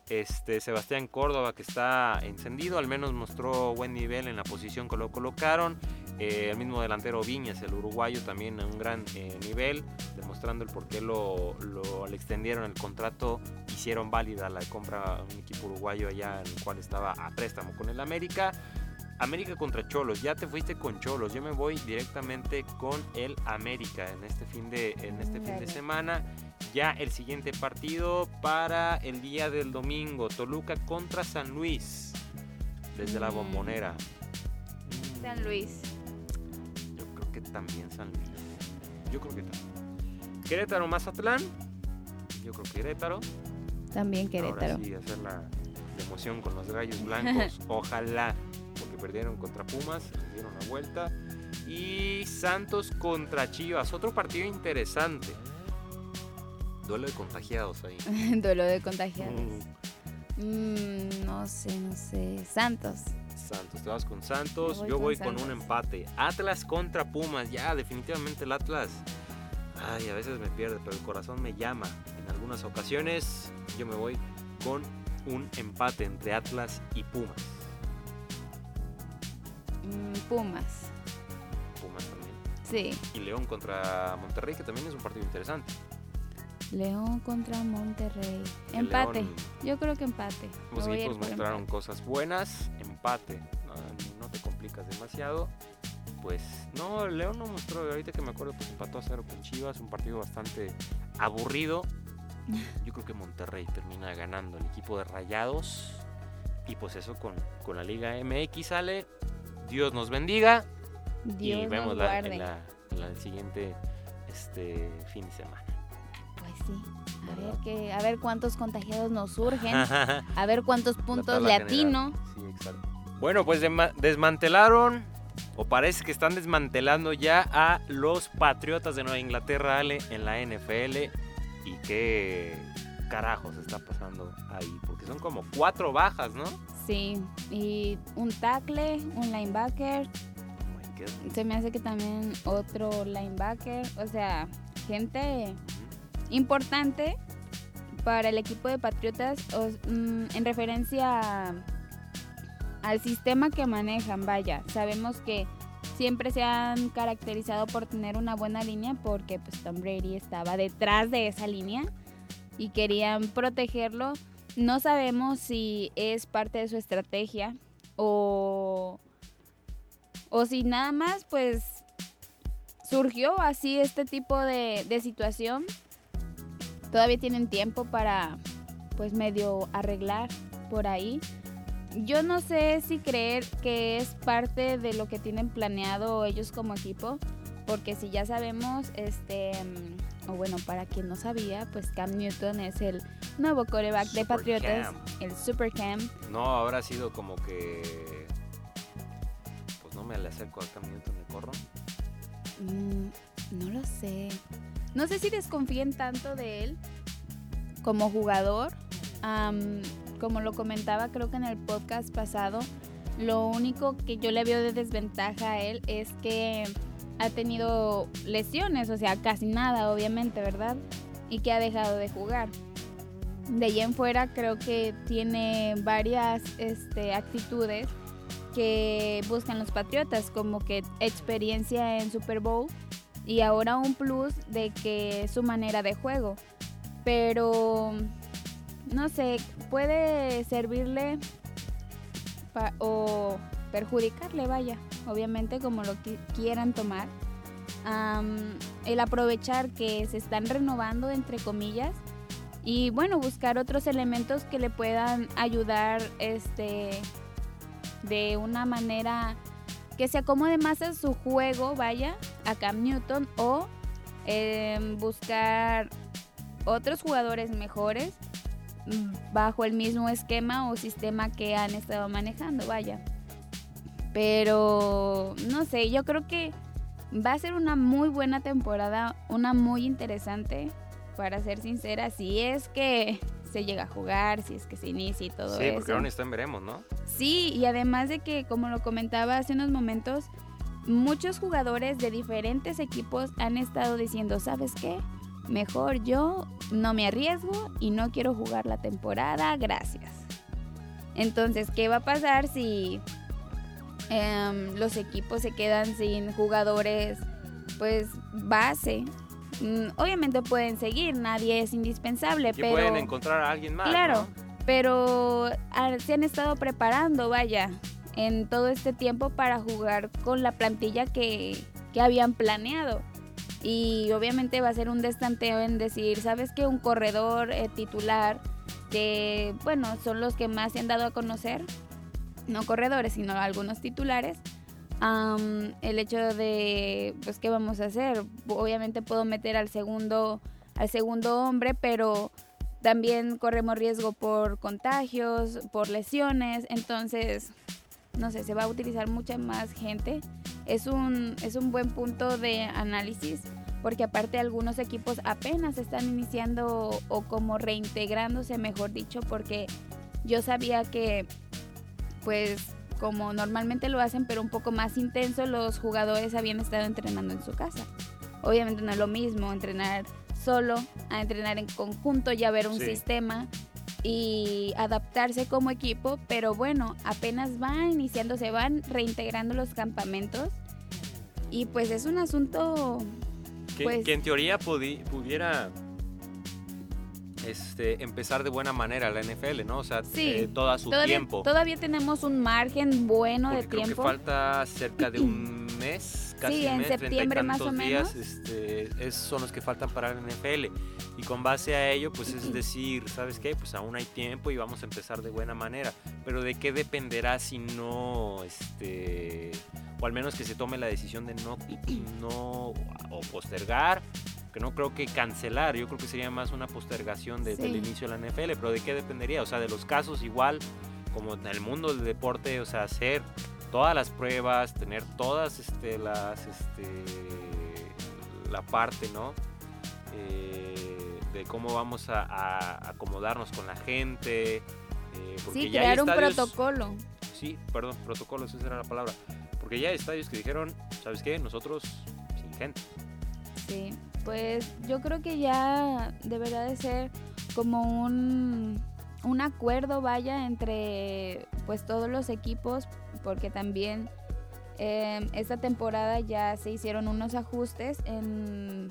Este, Sebastián Córdoba que está encendido, al menos mostró buen nivel en la posición que lo colocaron. Eh, el mismo delantero Viñas, el uruguayo, también a un gran eh, nivel, demostrando el por qué lo, lo, le extendieron el contrato, hicieron válida la compra a un equipo uruguayo allá en el cual estaba a préstamo con el América. América contra Cholos, ya te fuiste con Cholos, yo me voy directamente con el América en este fin de, en este fin de semana. Ya el siguiente partido para el día del domingo, Toluca contra San Luis, desde la Mm. bombonera. San Luis. Yo creo que también San Luis. Yo creo que también. Querétaro Mazatlán. Yo creo que Querétaro. También Querétaro. Ahora sí, hacer la, la emoción con los gallos blancos. Ojalá. Perdieron contra Pumas. Dieron la vuelta. Y Santos contra Chivas. Otro partido interesante. Duelo de contagiados ahí. Duelo de contagiados. Mm, Mm, no sé, no sé. Santos. Santos, te vas con Santos. Voy Yo con voy con un empate. Atlas contra Pumas. Ya, definitivamente el Atlas. Ay, a veces me pierde, pero el corazón me llama. En algunas ocasiones yo me voy con un empate entre Atlas y Pumas. Mm, Pumas. Pumas también. Sí. Y León contra Monterrey, que también es un partido interesante. León contra Monterrey. El Empate. León, Yo creo que empate. ir equipos mostraron empate. cosas buenas. Empate. No, no te complicas demasiado. Pues no, León no mostró, ahorita que me acuerdo, pues empató a cero con Chivas, un partido bastante aburrido. Yo creo que Monterrey termina ganando el equipo de Rayados. Y pues eso con, con la Liga MX sale. Dios nos bendiga. Dios y vemos la, en la, en la siguiente este, fin de semana. Pues sí. A ver, que, a ver cuántos contagiados nos surgen. A ver cuántos puntos le atino. Sí, exacto. Bueno, pues desmantelaron, o parece que están desmantelando ya a los Patriotas de Nueva Inglaterra, Ale, en la NFL. Y qué carajos está pasando ahí, porque son como cuatro bajas, ¿no? Sí. Y un tackle, un linebacker. Oh. Se me hace que también otro linebacker. O sea, gente importante para el equipo de Patriotas o- mm, en referencia a- al sistema que manejan. Vaya, sabemos que siempre se han caracterizado por tener una buena línea porque pues Tom Brady estaba detrás de esa línea y querían protegerlo. No sabemos si es parte de su estrategia o, o si nada más pues surgió así este tipo de, de situación. Todavía tienen tiempo para pues medio arreglar por ahí. Yo no sé si creer que es parte de lo que tienen planeado ellos como equipo, porque si ya sabemos, este, o bueno, para quien no sabía, pues Cam Newton es el nuevo coreback de Patriotas, Cam. el Super Cam. No, habrá sido como que. Pues no me le acerco a Cam Newton y corro. Mm, no lo sé. No sé si desconfíen tanto de él como jugador. Como lo comentaba creo que en el podcast pasado, lo único que yo le veo de desventaja a él es que ha tenido lesiones, o sea, casi nada, obviamente, ¿verdad? Y que ha dejado de jugar. De ahí en fuera creo que tiene varias este, actitudes que buscan los Patriotas, como que experiencia en Super Bowl y ahora un plus de que su manera de juego. Pero no sé, puede servirle o perjudicarle, vaya, obviamente como lo qui- quieran tomar. Am, el aprovechar que se están renovando, entre comillas, y bueno, buscar otros elementos que le puedan ayudar este de una manera que se acomode más a su juego, vaya, a Cam Newton, o em, buscar otros jugadores mejores mm, bajo el mismo esquema o sistema que han estado manejando, vaya. Pero no sé, yo creo que va a ser una muy buena temporada, una muy interesante, para ser sincera, si es que se llega a jugar, si es que se inicia y todo eso. Sí, porque aún está en veremos, ¿no? Sí, y además de que, como lo comentaba hace unos momentos, muchos jugadores de diferentes equipos han estado diciendo, ¿sabes qué? Mejor yo no me arriesgo y no quiero jugar la temporada, gracias. Entonces, ¿qué va a pasar si em, los equipos se quedan sin jugadores, pues base? Mm, obviamente pueden seguir, nadie es indispensable, pero... pueden encontrar a alguien más. Claro, pero ah, se han estado preparando, vaya, en todo este tiempo para jugar con la plantilla que, que habían planeado. Y obviamente va a ser un destanteo en decir, ¿sabes qué? Un corredor eh, titular, que bueno, son los que más se han dado a conocer, no corredores, sino algunos titulares. el hecho de, pues, ¿qué vamos a hacer? Obviamente puedo meter al segundo, al segundo hombre, pero también corremos riesgo por contagios, por lesiones, entonces, no sé, se va a utilizar mucha más gente. Es un, es un buen punto de análisis porque aparte algunos equipos apenas están iniciando o como reintegrándose, mejor dicho, porque yo sabía que pues como normalmente lo hacen, pero un poco más intenso, los jugadores habían estado entrenando en su casa. Obviamente no es lo mismo entrenar solo, a entrenar en conjunto, ya ver un sistema y adaptarse como equipo, pero bueno, apenas van iniciando, se van reintegrando los campamentos y pues es un asunto que, pues que en teoría pudiera este, empezar de buena manera la NFL, ¿no? O sea, eh, todo a su tiempo. Todavía tenemos un margen bueno de creo tiempo. Que falta cerca de un mes, casi sí, un en septiembre más o días, este, son los que faltan para la NFL. Y con base a ello, pues es decir, ¿sabes qué? Pues aún hay tiempo y vamos a empezar de buena manera. Pero ¿de qué dependerá si no, este, o al menos que se tome la decisión de no, no o postergar que no creo que cancelar, yo creo que sería más una postergación de, del inicio de la NFL, pero ¿de qué dependería? O sea, de los casos igual, como en el mundo del deporte, o sea, hacer todas las pruebas, tener todas este, las, este, la parte, ¿no? Eh, de cómo vamos a, acomodarnos con la gente. Eh, sí, crear un protocolo. Sí, perdón, protocolo, esa era la palabra. Porque ya hay estadios que dijeron, ¿sabes qué? Nosotros sin gente. Sí pues yo creo que ya debería de ser como un, un acuerdo, vaya, entre pues todos los equipos, porque también em, esta temporada ya se hicieron unos ajustes en,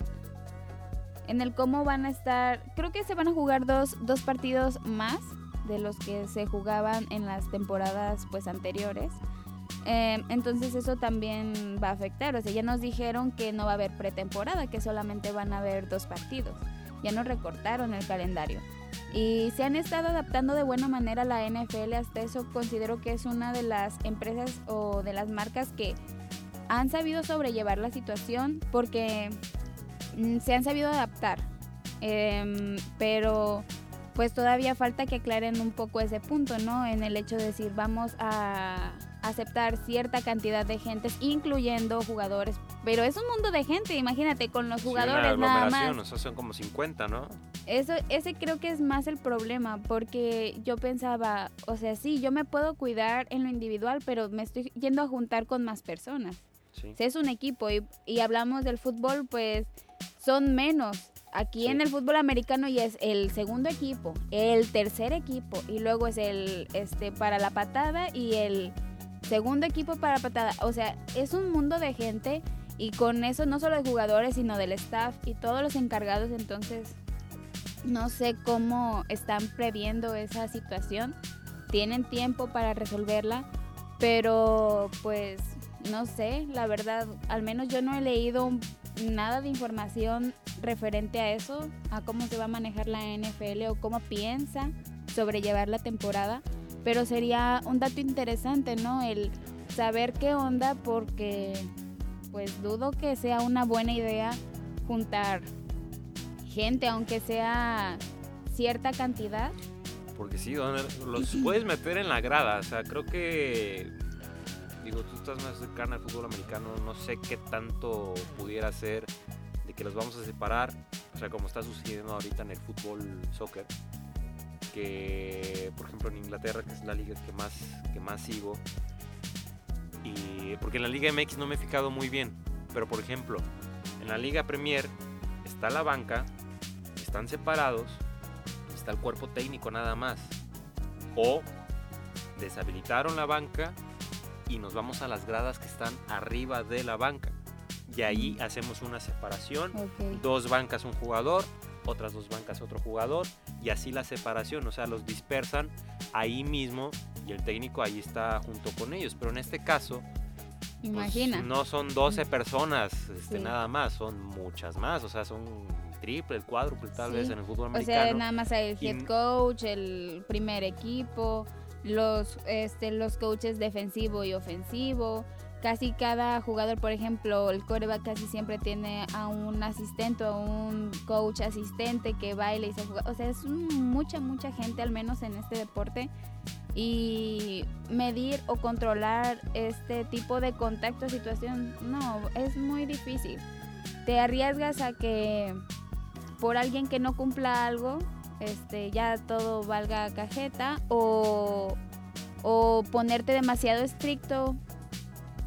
en el cómo van a estar, creo que se van a jugar dos, dos partidos más de los que se jugaban en las temporadas pues anteriores. Em, entonces eso también va a afectar. O sea, ya nos dijeron que no va a haber pretemporada, que solamente van a haber dos partidos. Ya nos recortaron el calendario. Y se han estado adaptando de buena manera a la NFL. Hasta eso considero que es una de las empresas o de las marcas que han sabido sobrellevar la situación porque mm, se han sabido adaptar. Em, pero pues todavía falta que aclaren un poco ese punto, ¿no? En el hecho de decir, vamos a aceptar cierta cantidad de gentes, incluyendo jugadores. Pero es un mundo de gente, imagínate, con los jugadores nada más. son como 50, ¿no? Eso, ese creo que es más el problema, porque yo pensaba, o sea, sí, yo me puedo cuidar en lo individual, pero me estoy yendo a juntar con más personas. Sí. Si es un equipo y, y hablamos del fútbol, pues son menos. Aquí en el fútbol americano ya es el segundo equipo, el tercer equipo y luego es el este para la patada y el segundo equipo para patada. O sea, es un mundo de gente y con eso no solo de jugadores, sino del staff y todos los encargados. Entonces, no sé cómo están previendo esa situación. Tienen tiempo para resolverla, pero pues no sé, la verdad, al menos yo no he leído nada de información referente a eso, a cómo se va a manejar la NFL o cómo piensa sobrellevar la temporada pero sería un dato interesante, ¿no? El saber qué onda porque pues dudo que sea una buena idea juntar gente, aunque sea cierta cantidad. Porque sí, los puedes meter en la grada. O sea, creo que. Digo, tú estás más cercana al fútbol americano. No sé qué tanto pudiera ser de que los vamos a separar. O sea, como está sucediendo ahorita en el fútbol soccer. Que, por ejemplo, en Inglaterra, que es la liga que más, que más sigo. Y porque en la Liga MX no me he fijado muy bien. Pero, por ejemplo, en la Liga Premier está la banca, están separados está el cuerpo técnico nada más. O deshabilitaron la banca y nos vamos a las gradas que están arriba de la banca. Y ahí hacemos una separación. Dos bancas un jugador, otras dos bancas otro jugador. Y así la separación, o sea, los dispersan ahí mismo y el técnico ahí está junto con ellos. Pero en este caso, pues, no son 12 personas este, nada más, son muchas más. O sea, son triple, el cuádruple tal vez en el fútbol americano. O sea, nada más hay el head coach, el primer equipo, los, este, los coaches defensivo y ofensivo. Casi cada jugador, por ejemplo, el coreback casi siempre tiene a un asistente o un coach asistente que baila y se juega. O sea, es mucha, mucha gente, al menos en este deporte. Y medir o controlar este tipo de contacto, situación, no, es muy difícil. Te arriesgas a que por alguien que no cumpla algo, este, ya todo valga cajeta o, o ponerte demasiado estricto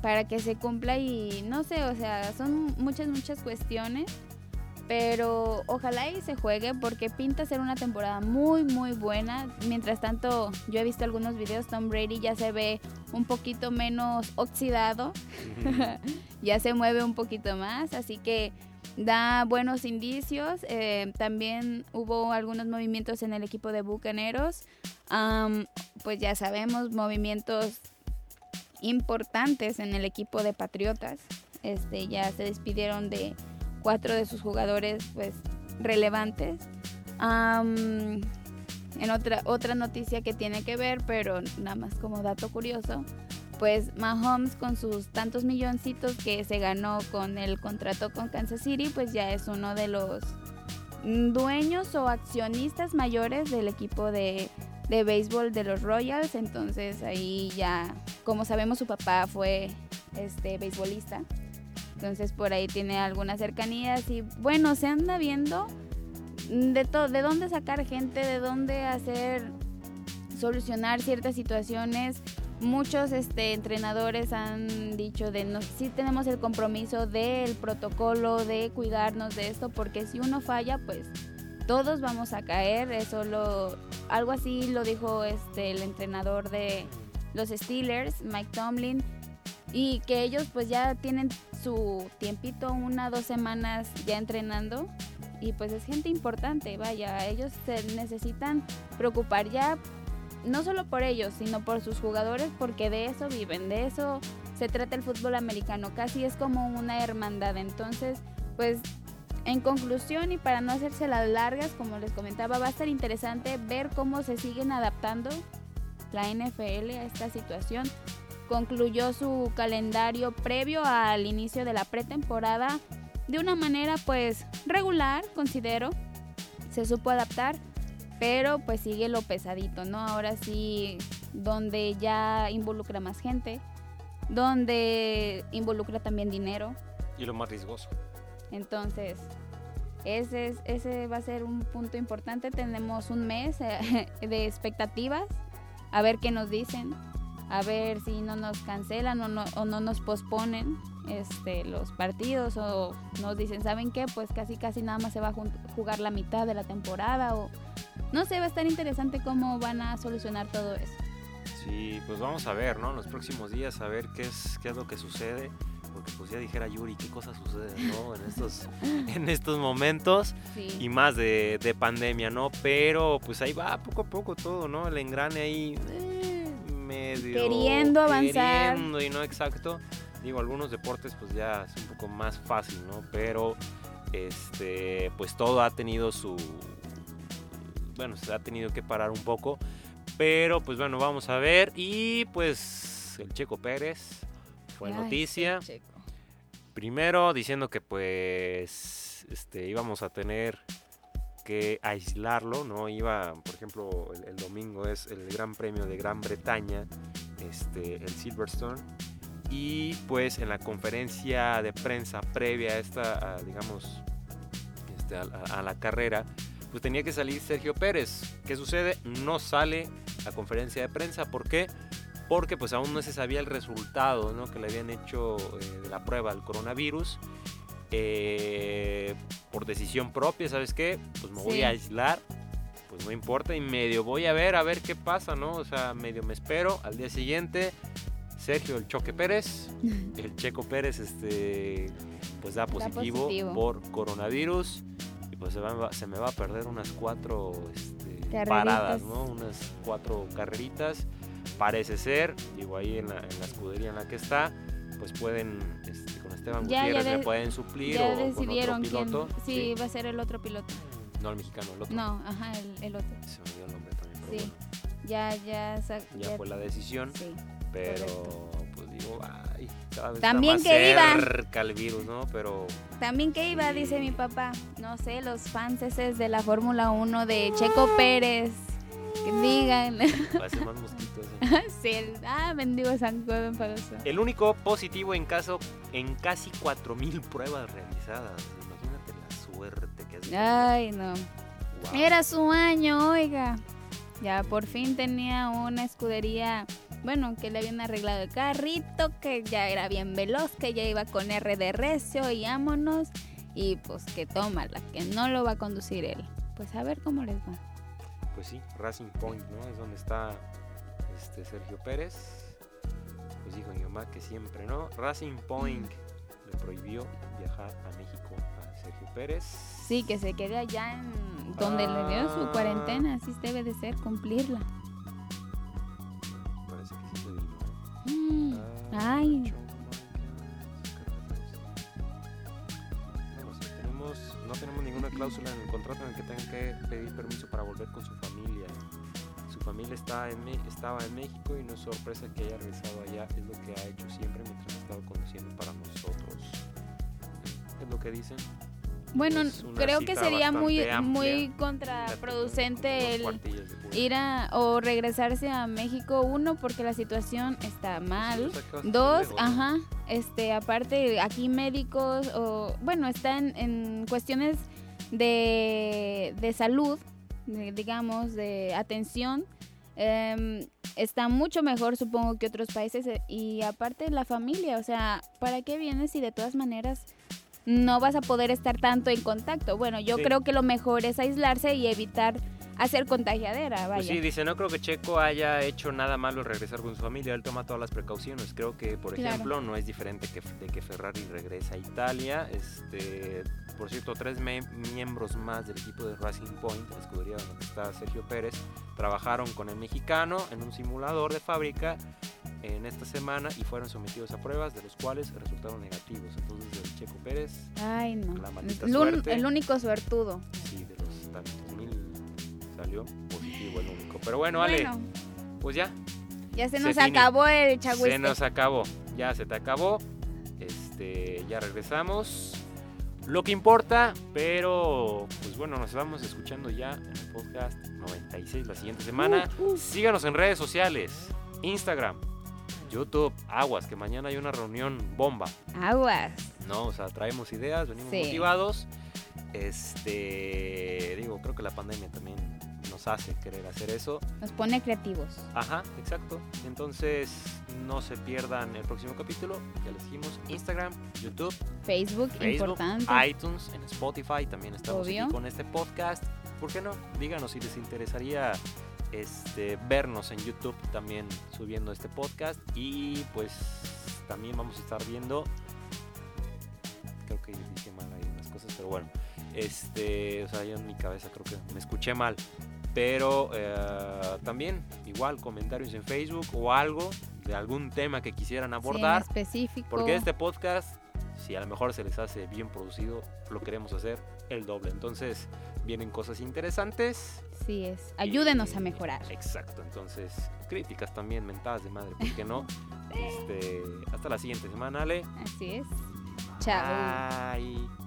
para que se cumpla y no sé, o sea, son muchas, muchas cuestiones. Pero ojalá y se juegue porque pinta ser una temporada muy, muy buena. Mientras tanto, yo he visto algunos videos, Tom Brady ya se ve un poquito menos oxidado, ya se mueve un poquito más, así que da buenos indicios. Eh, también hubo algunos movimientos en el equipo de Bucaneros. pues ya sabemos, movimientos importantes en el equipo de Patriotas. Este, ya se despidieron de cuatro de sus jugadores pues, relevantes. en otra, otra noticia que tiene que ver, pero nada más como dato curioso, pues Mahomes con sus tantos milloncitos que se ganó con el contrato con Kansas City, pues ya es uno de los dueños o accionistas mayores del equipo de, de béisbol de los Royals. Entonces ahí ya, como sabemos, su papá fue este beisbolista. Entonces por ahí tiene algunas cercanías y bueno, se anda viendo de todo, de dónde sacar gente, de dónde hacer solucionar ciertas situaciones muchos este, entrenadores han dicho de no, sí tenemos el compromiso del protocolo, de cuidarnos de esto, porque si uno falla, pues todos vamos a caer. Eso lo, algo así lo dijo este, el entrenador de los Steelers, Mike Tomlin, y que ellos pues ya tienen su tiempito, una, dos semanas ya entrenando. Y pues es gente importante, vaya, ellos se necesitan preocupar ya no solo por ellos, sino por sus jugadores, porque de eso viven, de eso se trata el fútbol americano, casi es como una hermandad. Entonces, pues en conclusión y para no hacerse las largas, como les comentaba, va a ser interesante ver cómo se siguen adaptando la NFL a esta situación. Concluyó su calendario previo al inicio de la pretemporada de una manera pues regular, considero. Se supo adaptar pero pues sigue lo pesadito, ¿no? Ahora sí, donde ya involucra más gente, donde involucra también dinero. Y lo más riesgoso. Entonces, ese, es, ese va a ser un punto importante. Tenemos un mes eh, de expectativas, a ver qué nos dicen, a ver si no nos cancelan o no, o no nos posponen este, los partidos o nos dicen, ¿saben qué? Pues casi casi nada más se va a jugar la mitad de la temporada o no sé, va a estar interesante cómo van a solucionar todo eso. Sí, pues vamos a ver, ¿no? En los próximos días a ver qué es, qué es lo que sucede. Porque pues ya dijera Yuri, qué cosas suceden, ¿no? En estos, en estos momentos y más de, de, pandemia, ¿no? Pero pues ahí va poco a poco todo, ¿no? El engrane ahí eh, medio... Queriendo avanzar. Queriendo y no exacto. Digo, algunos deportes pues ya es un poco más fácil, ¿no? Pero este, pues todo ha tenido su, bueno, se ha tenido que parar un poco. Pero pues bueno, vamos a ver. Y pues el Checo Pérez fue noticia. Primero diciendo que pues este íbamos a tener que aislarlo, ¿no? Iba, por ejemplo, el, domingo es el Gran Premio de Gran Bretaña, este, el Silverstone, y pues en la conferencia de prensa previa a esta, digamos, este, a, la carrera, pues tenía que salir Sergio Pérez. ¿Qué sucede? No sale a conferencia de prensa. ¿Por qué? Porque pues aún no se sabía el resultado ¿no? que le habían hecho eh, de la prueba del coronavirus. Eh, por decisión propia, ¿sabes qué? Pues me voy Sí. a aislar. Pues no importa y medio voy a ver, a ver qué pasa, ¿no? O sea, medio me espero. Al día siguiente, Sergio el Choque Pérez, el Checo Pérez, este, pues da positivo, positivo. por coronavirus. Y pues se, va- se me va a perder unas cuatro este, paradas, ¿no? Unas cuatro carreritas. Parece ser, digo, ahí en la, en la escudería en la que está, pues pueden, este, con Esteban Ya- ya Gutiérrez de- me pueden suplir Ya o con decidieron otro quién. piloto. Sí, va a ser el otro piloto. No el mexicano, el otro. No, ajá, el, el otro. Se me olvidó el nombre también, pero Sí. bueno, Ya, ya, sa- ya, fue la decisión. Sí. Pero, correcto. pues digo, ay, cada vez También está más que iba. cerca el virus, ¿no? Pero También que iba, Sí. dice mi papá. No sé, los fans de la Fórmula 1 de Checo Pérez. Que digan. parece más mosquito ese. sí, el- ah, bendigo San Juan enfadoso. El único positivo en caso en casi 4000 pruebas realizadas. Imagínate la suerte que has Ay, no. Wow. Era su año, oiga. Ya por fin tenía una escudería, bueno, que le habían arreglado el carrito, que ya era bien veloz, que ya iba con R de recio y vámonos. Y pues que tómala, que no lo va a conducir él. Pues a ver cómo les va. Pues sí, Racing Point, ¿no? Es donde está este Sergio Pérez. Pues dijo mi mamá que siempre, ¿no? Racing Point le prohibió viajar a México a Sergio Pérez. Sí, que se quede allá en donde le dio su Ah. cuarentena, así debe de ser, cumplirla. En, estaba en México y no es sorpresa que haya regresado allá. Es lo que ha hecho siempre mientras ha estado conduciendo para nosotros. Es lo que dicen. bueno, creo que sería muy, muy contraproducente el ir a o regresarse a México, uno, porque la situación está mal. Dos, ajá, este, aparte aquí médicos o, bueno, están en cuestiones de, de salud, de- digamos, de atención, em, está mucho mejor supongo que otros países eh, y aparte la familia, o sea, ¿para qué vienes si de todas maneras no vas a poder estar tanto en contacto? Bueno, yo Sí. creo que lo mejor es aislarse y evitar hacer contagiadera, vaya. Pues sí, dice, no creo que Checo haya hecho nada malo al regresar con su familia, él toma todas las precauciones. Creo que, por Claro. ejemplo, no es diferente que, de que Ferrari regresa a Italia. Este, por cierto, tres miembros más del equipo de Racing Point, la escudería donde está Sergio Pérez, trabajaron con el mexicano en un simulador de fábrica en esta semana y fueron sometidos a pruebas, de los cuales resultaron negativos. Entonces, el Checo Pérez, Ay, no. La maldita El un- suerte. el único suertudo. sí, de los tantos mil, salió positivo el único. Pero bueno, Ale, Bueno, pues ya, ya se Se nos acabó el Se chagüiste. nos acabó. Ya se te acabó. Este, ya regresamos. Lo que importa, pero pues bueno, nos vamos escuchando ya en el podcast 96 la siguiente semana. Uh, Síganos en redes sociales, Instagram, YouTube, Aguas, que mañana hay una reunión bomba. Aguas. No, o sea, traemos ideas, venimos Sí. motivados. Este, digo, creo que la pandemia también nos hace querer hacer eso. Nos pone creativos. Ajá, exacto. Entonces, no se pierdan el próximo capítulo. Ya les dijimos Instagram, YouTube, Facebook, Facebook, importante. iTunes, en Spotify. También estamos Obvio. aquí con este podcast. ¿Por qué no? Díganos si les interesaría este, vernos en YouTube también subiendo este podcast. Y pues también vamos a estar viendo. Creo que dije mal ahí unas cosas, pero bueno. Este, o sea, yo en mi cabeza creo que me escuché mal. Pero eh, también, igual, comentarios en Facebook o algo de algún tema que quisieran Sí, en abordar. específico. Porque este podcast, si a lo mejor se les hace bien producido, lo queremos hacer el doble. Entonces, vienen cosas interesantes. Sí es. Ayúdenos y- a mejorar. Exacto. Entonces, críticas también, mentadas de madre, ¿por qué no? Este, hasta la siguiente semana, Ale. Así es. Chao. Bye.